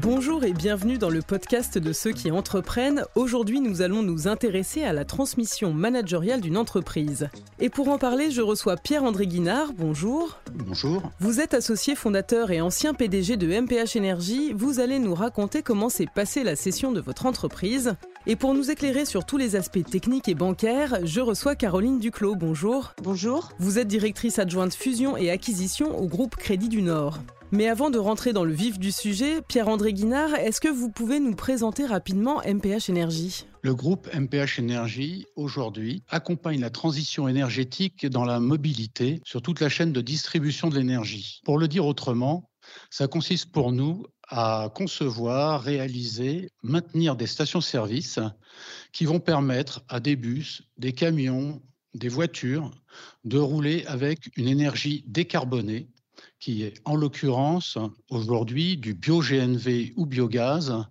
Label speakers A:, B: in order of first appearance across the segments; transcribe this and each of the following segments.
A: Bonjour et bienvenue dans le podcast de ceux qui entreprennent. Aujourd'hui, nous allons nous intéresser à la transmission managériale d'une entreprise. Et pour en parler, je reçois Pierre-André Guinard. Bonjour.
B: Bonjour.
A: Vous êtes associé fondateur et ancien PDG de MPH Énergie. Vous allez nous raconter comment s'est passée la session de votre entreprise. Et pour nous éclairer sur tous les aspects techniques et bancaires, je reçois Caroline Duclos. Bonjour.
C: Bonjour.
A: Vous êtes directrice adjointe fusion et acquisition au groupe Crédit du Nord. Mais avant de rentrer dans le vif du sujet, Pierre-André Guinard, est-ce que vous pouvez nous présenter rapidement MPH Énergie?
B: Le groupe MPH Énergie, aujourd'hui, accompagne la transition énergétique dans la mobilité sur toute la chaîne de distribution de l'énergie. Pour le dire autrement, ça consiste pour nous à concevoir, réaliser, maintenir des stations-service qui vont permettre à des bus, des camions, des voitures de rouler avec une énergie décarbonée qui est en l'occurrence aujourd'hui du bio-GNV ou biogaz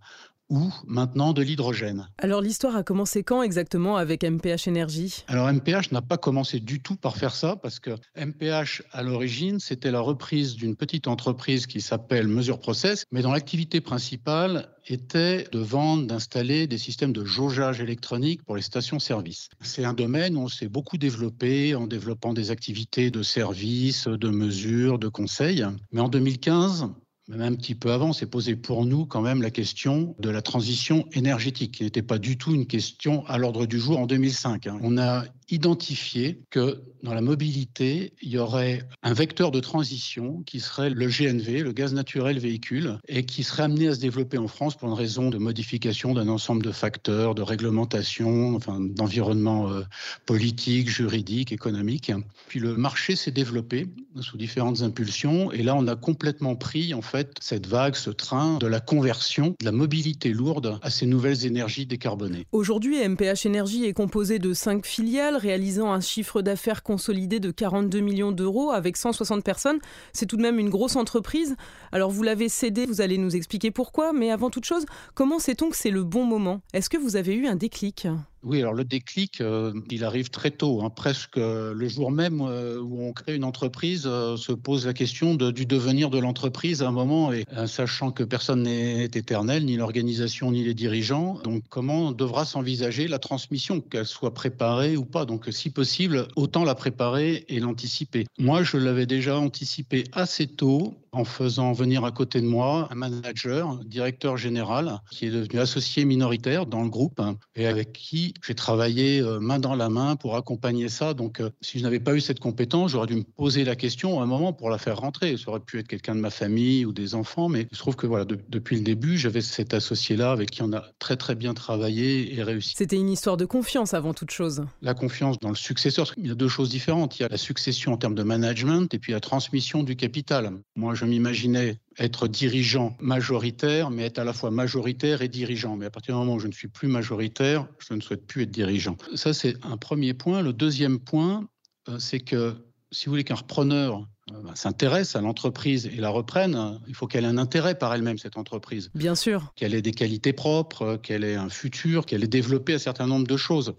B: ou maintenant de l'hydrogène.
A: Alors l'histoire a commencé quand exactement avec MPH Énergie
B: Alors MPH n'a pas commencé du tout par faire ça parce que MPH à l'origine c'était la reprise d'une petite entreprise qui s'appelle Mesure Process mais dont l'activité principale était de vendre, d'installer des systèmes de jaugeage électronique pour les stations-service. C'est un domaine où on s'est beaucoup développé en développant des activités de service, de mesure, de conseil. Mais en 2015, même un petit peu avant, s'est posé pour nous quand même la question de la transition énergétique, qui n'était pas du tout une question à l'ordre du jour en 2005. Hein. On a identifié que dans la mobilité, il y aurait un vecteur de transition qui serait le GNV, le gaz naturel véhicule, et qui serait amené à se développer en France pour une raison de modification d'un ensemble de facteurs, de réglementation, enfin, d'environnement euh, politique, juridique, économique. Puis le marché s'est développé sous différentes impulsions, et là, on a complètement pris en fait cette vague, ce train de la conversion de la mobilité lourde à ces nouvelles énergies décarbonées.
A: Aujourd'hui, MPH Énergie est composé de cinq filiales réalisant un chiffre d'affaires consolidé de 42 millions d'euros avec 160 personnes. C'est tout de même une grosse entreprise. Alors vous l'avez cédé, vous allez nous expliquer pourquoi, mais avant toute chose, comment sait-on que c'est le bon moment? Est-ce que vous avez eu un déclic?
B: Oui, alors le déclic, euh, il arrive très tôt, hein, presque le jour même euh, où on crée une entreprise, euh, se pose la question du devenir de l'entreprise à un moment, et sachant que personne n'est éternel, ni l'organisation ni les dirigeants, donc comment devra s'envisager la transmission, qu'elle soit préparée ou pas. Donc si possible, autant la préparer et l'anticiper. Moi, je l'avais déjà anticipé assez tôt en faisant venir à côté de moi un manager, directeur général, qui est devenu associé minoritaire dans le groupe hein, et avec qui j'ai travaillé euh, main dans la main pour accompagner ça. Donc, euh, si je n'avais pas eu cette compétence, j'aurais dû me poser la question à un moment pour la faire rentrer. Ça aurait pu être quelqu'un de ma famille ou des enfants, mais je trouve que voilà, depuis le début, j'avais cet associé-là avec qui on a très très bien travaillé et réussi.
A: C'était une histoire de confiance avant toute chose.
B: La confiance dans le successeur. Il y a deux choses différentes. Il y a la succession en termes de management et puis la transmission du capital. Moi, je m'imaginais être dirigeant majoritaire, mais être à la fois majoritaire et dirigeant. Mais à partir du moment où je ne suis plus majoritaire, je ne souhaite plus être dirigeant. Ça, c'est un premier point. Le deuxième point, euh, c'est que si vous voulez qu'un repreneur euh, bah, s'intéresse à l'entreprise et la reprenne, il faut qu'elle ait un intérêt par elle-même, cette entreprise.
A: Bien sûr.
B: Qu'elle ait des qualités propres, qu'elle ait un futur, qu'elle ait développé un certain nombre de choses.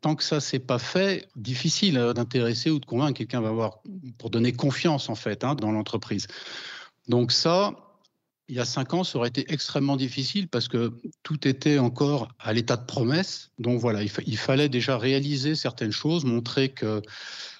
B: Tant que ça, c'est pas fait, difficile euh, d'intéresser ou de convaincre quelqu'un va avoir, pour donner confiance, en fait, hein, dans l'entreprise. Donc ça, il y a cinq ans, ça aurait été extrêmement difficile parce que tout était encore à l'état de promesse. Donc voilà, il, fallait déjà réaliser certaines choses, montrer que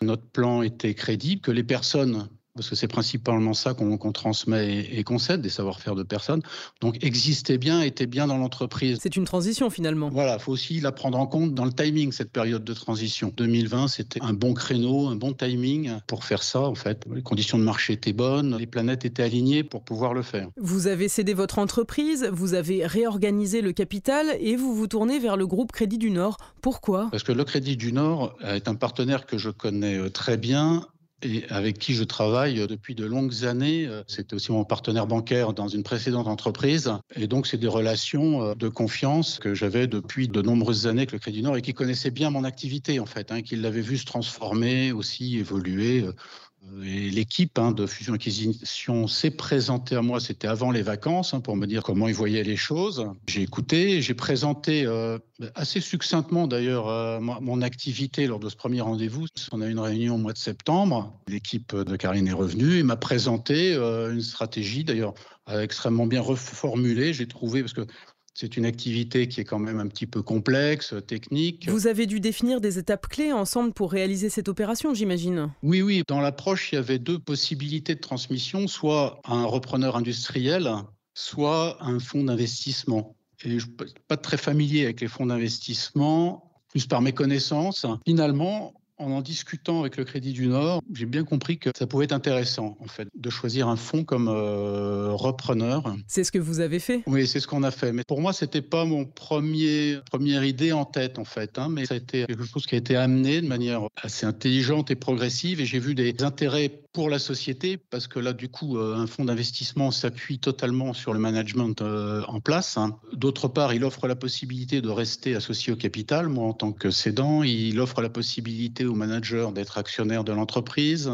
B: notre plan était crédible, que les personnes parce que c'est principalement ça qu'on transmet et, qu'on cède, des savoir-faire de personnes. Donc existait bien, était bien dans l'entreprise.
A: C'est une transition finalement.
B: Voilà, il faut aussi la prendre en compte dans le timing, cette période de transition. 2020, c'était un bon créneau, un bon timing pour faire ça en fait. Les conditions de marché étaient bonnes, les planètes étaient alignées pour pouvoir le faire.
A: Vous avez cédé votre entreprise, vous avez réorganisé le capital et vous vous tournez vers le groupe Crédit du Nord. Pourquoi?
B: Parce que le Crédit du Nord est un partenaire que je connais euh, très bien et avec qui je travaille depuis de longues années. C'était aussi mon partenaire bancaire dans une précédente entreprise. Et donc, c'est des relations euh, de confiance que j'avais depuis de nombreuses années avec le Crédit Nord et qui connaissait bien mon activité, en fait, hein, qui l'avait vu se transformer, aussi évoluer. L'équipe hein, de fusion acquisition s'est présentée à moi, c'était avant les vacances, hein, pour me dire comment ils voyaient les choses. J'ai écouté, j'ai présenté euh, assez succinctement d'ailleurs euh, mon activité lors de ce premier rendez-vous. On a eu une réunion au mois de septembre. L'équipe de Karine est revenue et m'a présenté euh, une stratégie d'ailleurs extrêmement bien reformulée, j'ai trouvé, parce que c'est une activité qui est quand même un petit peu complexe, technique.
A: Vous avez dû définir des étapes clés ensemble pour réaliser cette opération, j'imagine.
B: Oui, oui. Dans l'approche, il y avait deux possibilités de transmission, soit un repreneur industriel, soit un fonds d'investissement. Et je ne suis pas très familier avec les fonds d'investissement, plus par mes connaissances. Finalement, en en discutant avec le Crédit du Nord, j'ai bien compris que ça pouvait être intéressant, en fait, de choisir un fonds comme euh, repreneur.
A: C'est ce que vous avez fait?
B: Oui, c'est ce qu'on a fait. Mais pour moi, c'était pas mon premier première idée en tête, en fait. Hein, mais ça a été quelque chose qui a été amené de manière assez intelligente et progressive. Et j'ai vu des intérêts pour la société, parce que là, du coup, euh, un fonds d'investissement s'appuie totalement sur le management euh, en place. Hein. D'autre part, il offre la possibilité de rester associé au capital. Moi, en tant que cédant, il offre la possibilité au manager d'être actionnaire de l'entreprise.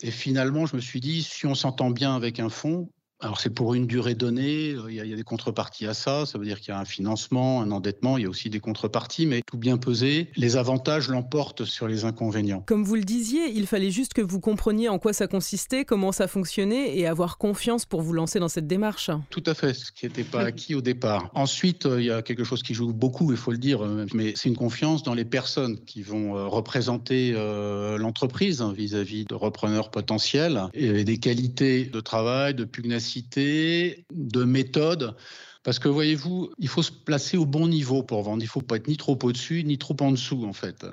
B: Et finalement, je me suis dit, si on s'entend bien avec un fonds, alors c'est pour une durée donnée, euh, il y, a, des contreparties à ça, ça veut dire qu'il y a un financement, un endettement, il y a aussi des contreparties, mais tout bien pesé, les avantages l'emportent sur les inconvénients.
A: Comme vous le disiez, il fallait juste que vous compreniez en quoi ça consistait, comment ça fonctionnait et avoir confiance pour vous lancer dans cette démarche.
B: Tout à fait, ce qui n'était pas acquis au départ. Ensuite, euh, il y a quelque chose qui joue beaucoup, il faut le dire, euh, mais c'est une confiance dans les personnes qui vont représenter l'entreprise hein, vis-à-vis de repreneurs potentiels et des qualités de travail, de pugnacité de méthode. Parce que voyez-vous, il faut se placer au bon niveau pour vendre. Il ne faut pas être ni trop au-dessus, ni trop en dessous, en fait.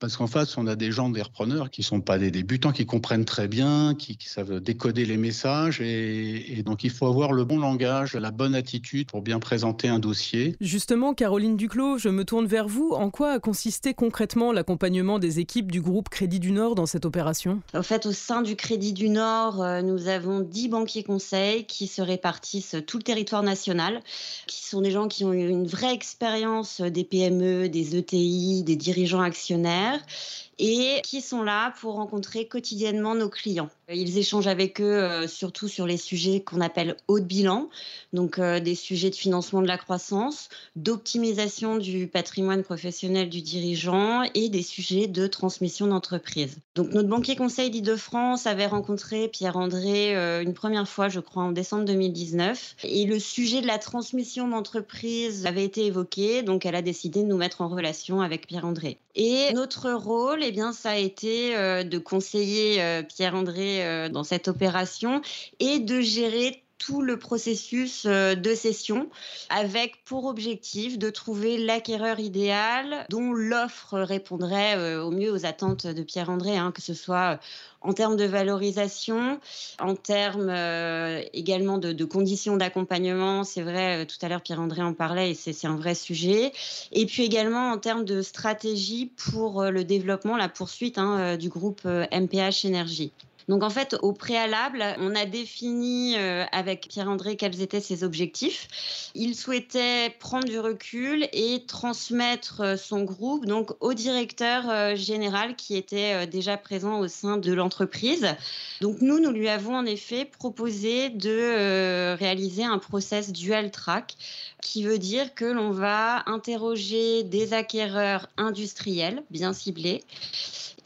B: Parce qu'en face, on a des gens, des repreneurs, qui ne sont pas des débutants, qui comprennent très bien, qui, savent décoder les messages. Et, donc, il faut avoir le bon langage, la bonne attitude pour bien présenter un dossier.
A: Justement, Caroline Duclos, je me tourne vers vous. En quoi a consisté concrètement l'accompagnement des équipes du groupe Crédit du Nord dans cette opération?
C: En fait, au sein du Crédit du Nord, euh, nous avons 10 banquiers conseils qui se répartissent tout le territoire national qui sont des gens qui ont une vraie expérience des PME, des ETI, des dirigeants actionnaires et qui sont là pour rencontrer quotidiennement nos clients. Ils échangent avec eux euh, surtout sur les sujets qu'on appelle haut de bilan, donc euh, des sujets de financement de la croissance, d'optimisation du patrimoine professionnel du dirigeant et des sujets de transmission d'entreprise. Donc notre banquier conseil d'Île-de-France avait rencontré Pierre-André euh, une première fois, je crois, en décembre 2019, et le sujet de la transmission d'entreprise avait été évoqué, donc elle a décidé de nous mettre en relation avec Pierre-André. Et notre rôle, eh bien, ça a été euh, de conseiller euh, Pierre-André euh, dans cette opération et de gérer tout le processus de cession avec pour objectif de trouver l'acquéreur idéal dont l'offre répondrait au mieux aux attentes de Pierre-André, hein, que ce soit en termes de valorisation, en termes euh, également de, conditions d'accompagnement. C'est vrai, euh, tout à l'heure Pierre-André en parlait et c'est un vrai sujet. Et puis également en termes de stratégie pour euh, le développement, la poursuite hein, du groupe MPH Énergie. Donc en fait, au préalable, on a défini euh, avec Pierre-André quels étaient ses objectifs. Il souhaitait prendre du recul et transmettre euh, son groupe donc au directeur euh, général qui était déjà présent au sein de l'entreprise. Donc nous, nous lui avons en effet proposé de réaliser un process dual track qui veut dire que l'on va interroger des acquéreurs industriels bien ciblés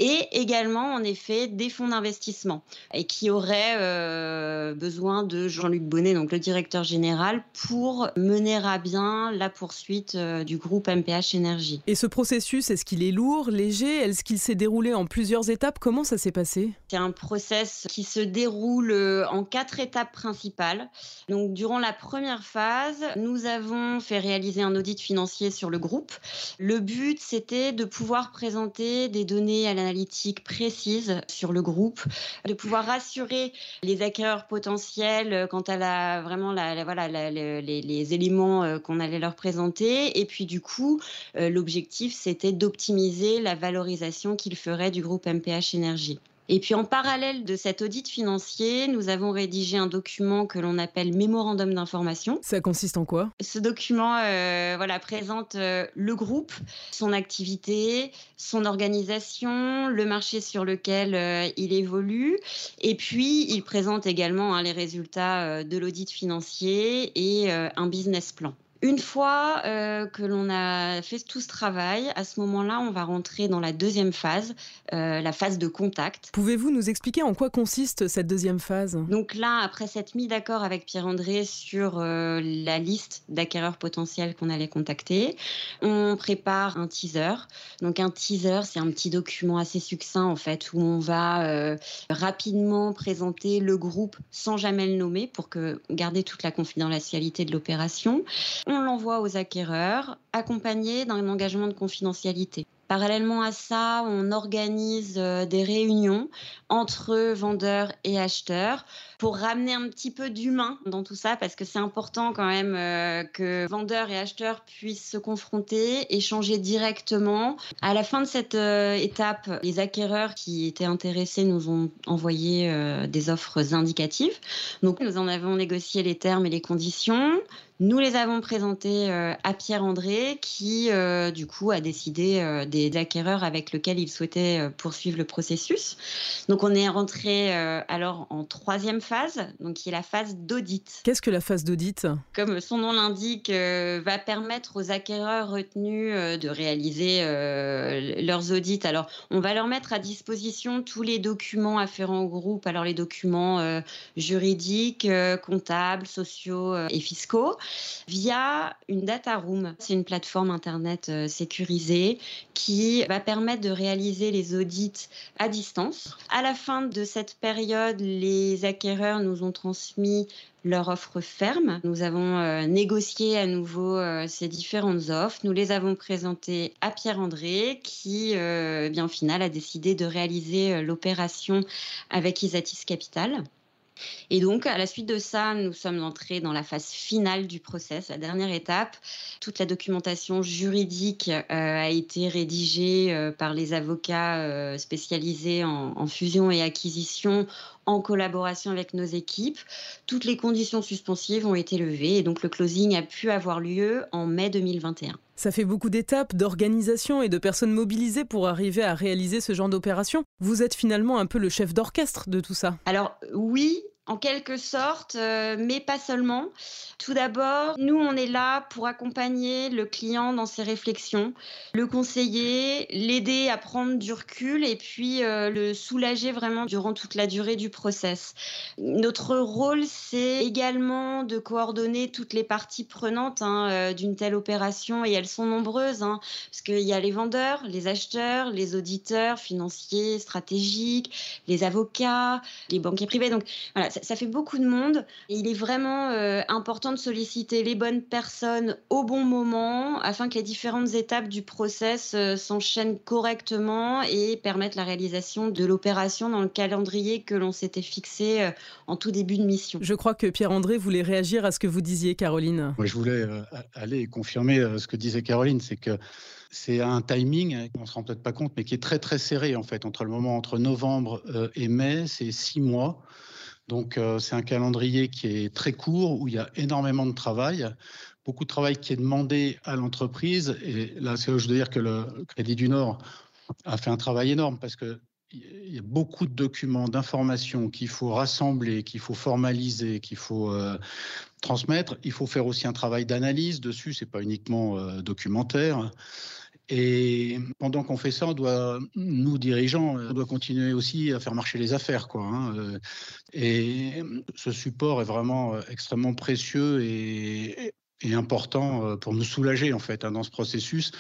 C: et également en effet des fonds d'investissement et qui auraient euh, besoin de Jean-Luc Bonnet, donc le directeur général, pour mener à bien la poursuite euh, du groupe MPH Énergie.
A: Et ce processus, est-ce qu'il est lourd, léger? Est-ce qu'il s'est déroulé en plusieurs étapes? Comment ça s'est passé?
C: C'est un process qui se déroule euh, en quatre étapes principales. Donc durant la première phase, nous avons fait réaliser un audit financier sur le groupe. Le but, c'était de pouvoir présenter des données à la analytique précise sur le groupe, de pouvoir rassurer les acquéreurs potentiels quant à la, vraiment la, voilà, les, éléments euh, qu'on allait leur présenter. Et puis du coup, euh, l'objectif, c'était d'optimiser la valorisation qu'ils feraient du groupe MPH Énergie. Et puis en parallèle de cet audit financier, nous avons rédigé un document que l'on appelle mémorandum d'information.
A: Ça consiste en quoi?
C: Ce document euh, voilà, présente euh, le groupe, son activité, son organisation, le marché sur lequel euh, il évolue, et puis il présente également hein, les résultats de l'audit financier et un business plan. Une fois euh, que l'on a fait tout ce travail, à ce moment-là, on va rentrer dans la deuxième phase, euh, la phase de contact.
A: Pouvez-vous nous expliquer en quoi consiste cette deuxième phase?
C: Donc là, après s'être mis d'accord avec Pierre-André sur euh, la liste d'acquéreurs potentiels qu'on allait contacter, on prépare un teaser. Donc un teaser, c'est un petit document assez succinct en fait, où on va rapidement présenter le groupe sans jamais le nommer pour que garder toute la confidentialité de l'opération on l'envoie aux acquéreurs, accompagné d'un engagement de confidentialité. Parallèlement à ça, on organise euh, des réunions entre vendeurs et acheteurs pour ramener un petit peu d'humain dans tout ça, parce que c'est important quand même euh, que vendeurs et acheteurs puissent se confronter, échanger directement. À la fin de cette euh, étape, les acquéreurs qui étaient intéressés nous ont envoyé des offres indicatives. Donc nous en avons négocié les termes et les conditions. Nous les avons présentées à Pierre-André, qui du coup a décidé des des acquéreurs avec lesquels ils souhaitaient euh, poursuivre le processus. Donc on est rentré euh, alors en troisième phase, donc qui est la phase d'audit.
A: Qu'est-ce que la phase d'audit?
C: Comme son nom l'indique, euh, va permettre aux acquéreurs retenus de réaliser leurs audits. Alors on va leur mettre à disposition tous les documents afférents au groupe, alors les documents juridiques, comptables, sociaux et fiscaux, via une data room. C'est une plateforme internet sécurisée qui va permettre de réaliser les audits à distance. À la fin de cette période, les acquéreurs nous ont transmis leur offre ferme. Nous avons euh, négocié à nouveau euh, ces différentes offres. Nous les avons présentées à Pierre-André qui, euh, bien au final, a décidé de réaliser l'opération avec Isatis Capital. Et donc, à la suite de ça, nous sommes entrés dans la phase finale du process, la dernière étape. Toute la documentation juridique euh, a été rédigée euh, par les avocats euh, spécialisés en, en, fusion et acquisition en collaboration avec nos équipes. Toutes les conditions suspensives ont été levées et donc le closing a pu avoir lieu en mai 2021.
A: Ça fait beaucoup d'étapes, d'organisation et de personnes mobilisées pour arriver à réaliser ce genre d'opération. Vous êtes finalement un peu le chef d'orchestre de tout ça.
C: Alors oui, en quelque sorte, euh, mais pas seulement. Tout d'abord, nous, on est là pour accompagner le client dans ses réflexions, le conseiller, l'aider à prendre du recul et puis euh, le soulager vraiment durant toute la durée du process. Notre rôle, c'est également de coordonner toutes les parties prenantes hein, euh, d'une telle opération et elles sont nombreuses, hein, parce qu'il y a les vendeurs, les acheteurs, les auditeurs financiers, stratégiques, les avocats, les banquiers privés. Donc voilà, ça, fait beaucoup de monde. Et il est vraiment euh, important de solliciter les bonnes personnes au bon moment afin que les différentes étapes du process euh, s'enchaînent correctement et permettent la réalisation de l'opération dans le calendrier que l'on s'était fixé euh, en tout début de mission.
A: Je crois que Pierre-André voulait réagir à ce que vous disiez, Caroline.
B: Moi, je voulais aller confirmer ce que disait Caroline, c'est que c'est un timing, on ne se rend peut-être pas compte, mais qui est très très serré en fait entre le moment entre novembre et mai, c'est six mois. Donc euh, c'est un calendrier qui est très court, où il y a énormément de travail, beaucoup de travail qui est demandé à l'entreprise. Et là, c'est je veux dire que le Crédit du Nord a fait un travail énorme parce que il y a beaucoup de documents, d'informations qu'il faut rassembler, qu'il faut formaliser, qu'il faut euh, transmettre. Il faut faire aussi un travail d'analyse dessus. C'est pas uniquement euh, documentaire. Et pendant qu'on fait ça, on doit, nous dirigeants, on doit continuer aussi à faire marcher les affaires, quoi. Hein, euh. Et ce support est vraiment euh, extrêmement précieux et, important euh, pour nous soulager en fait hein, dans ce processus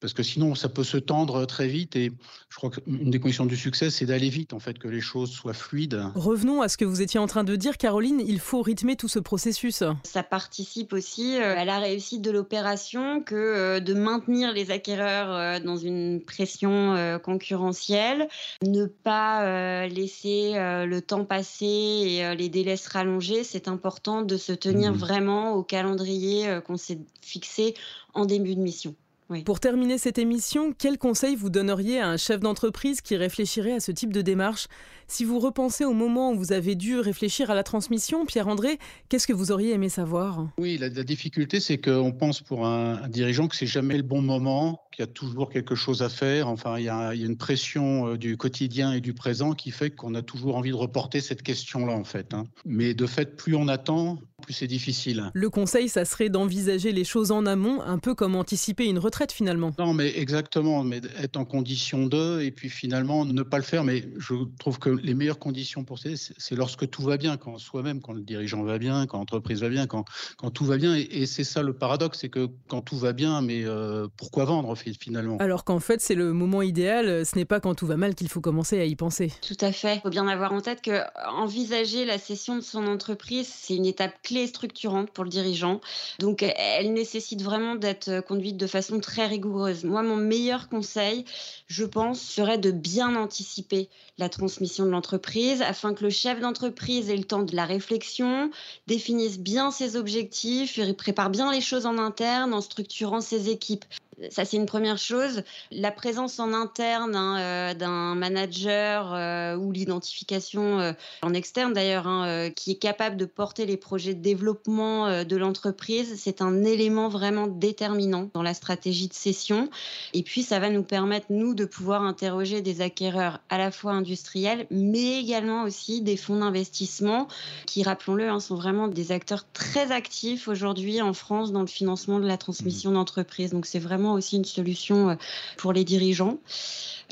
B: parce que sinon ça peut se tendre très vite et je crois qu'une des conditions du succès c'est d'aller vite en fait que les choses soient fluides.
A: Revenons à ce que vous étiez en train de dire Caroline, il faut rythmer tout ce processus.
C: Ça participe aussi euh, à la réussite de l'opération que euh, de maintenir les acquéreurs euh, dans une pression concurrentielle, ne pas laisser le temps passer et les délais se rallonger, c'est important de se tenir mmh. vraiment au calendrier qu'on s'est fixé en début de mission.
A: Pour terminer cette émission, quel conseil vous donneriez à un chef d'entreprise qui réfléchirait à ce type de démarche? Si vous repensez au moment où vous avez dû réfléchir à la transmission, Pierre-André, qu'est-ce que vous auriez aimé savoir?
B: Oui, la, difficulté, c'est qu'on pense pour un, dirigeant que c'est jamais le bon moment, qu'il y a toujours quelque chose à faire. Enfin, il y a, il y a une pression euh, du quotidien et du présent qui fait qu'on a toujours envie de reporter cette question-là, en fait. Hein. Mais de fait, plus on attend, plus c'est difficile.
A: Le conseil, ça serait d'envisager les choses en amont, un peu comme anticiper une retraite finalement.
B: Non, mais exactement, mais être en condition de, et puis finalement ne pas le faire. Mais je trouve que les meilleures conditions pour ça, c'est lorsque tout va bien, quand soi-même, quand le dirigeant va bien, quand l'entreprise va bien, quand, quand tout va bien. Et, c'est ça le paradoxe, c'est que quand tout va bien, mais euh, pourquoi vendre finalement?
A: Alors qu'en fait, c'est le moment idéal, ce n'est pas quand tout va mal qu'il faut commencer à y penser.
C: Tout à fait. Il faut bien avoir en tête que envisager la cession de son entreprise, c'est une étape clé structurante pour le dirigeant. Donc, elle nécessite vraiment d'être conduite de façon très rigoureuse. Moi, mon meilleur conseil, je pense, serait de bien anticiper la transmission de l'entreprise afin que le chef d'entreprise ait le temps de la réflexion, définisse bien ses objectifs, prépare bien les choses en interne en structurant ses équipes ça c'est une première chose. La présence en interne hein, euh, d'un manager euh, ou l'identification euh, en externe d'ailleurs, hein, qui est capable de porter les projets de développement de l'entreprise, c'est un élément vraiment déterminant dans la stratégie de cession. Et puis ça va nous permettre, nous, de pouvoir interroger des acquéreurs à la fois industriels, mais également aussi des fonds d'investissement qui, rappelons-le, hein, sont vraiment des acteurs très actifs aujourd'hui en France dans le financement de la transmission d'entreprise. Donc c'est vraiment aussi une solution euh, pour les dirigeants.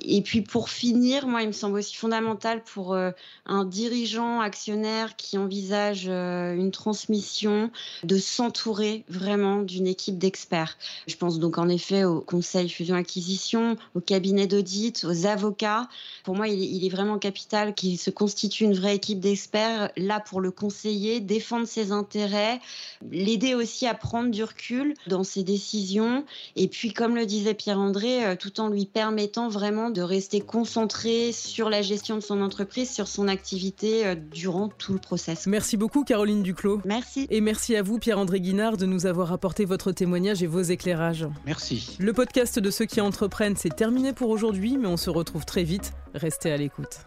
C: Et puis pour finir, moi, il me semble aussi fondamental pour euh, un dirigeant actionnaire qui envisage euh, une transmission de s'entourer vraiment d'une équipe d'experts. Je pense donc en effet au conseil fusion-acquisition, au cabinet d'audit, aux avocats. Pour moi, il est, il est vraiment capital qu'il se constitue une vraie équipe d'experts là pour le conseiller, défendre ses intérêts, l'aider aussi à prendre du recul dans ses décisions et puis comme le disait Pierre-André, euh, tout en lui permettant vraiment de rester concentré sur la gestion de son entreprise, sur son activité euh, durant tout le process.
A: Merci beaucoup Caroline Duclos.
C: Merci.
A: Et merci à vous Pierre-André Guinard de nous avoir apporté votre témoignage et vos éclairages.
B: Merci.
A: Le podcast de ceux qui entreprennent, c'est terminé pour aujourd'hui, mais on se retrouve très vite. Restez à l'écoute.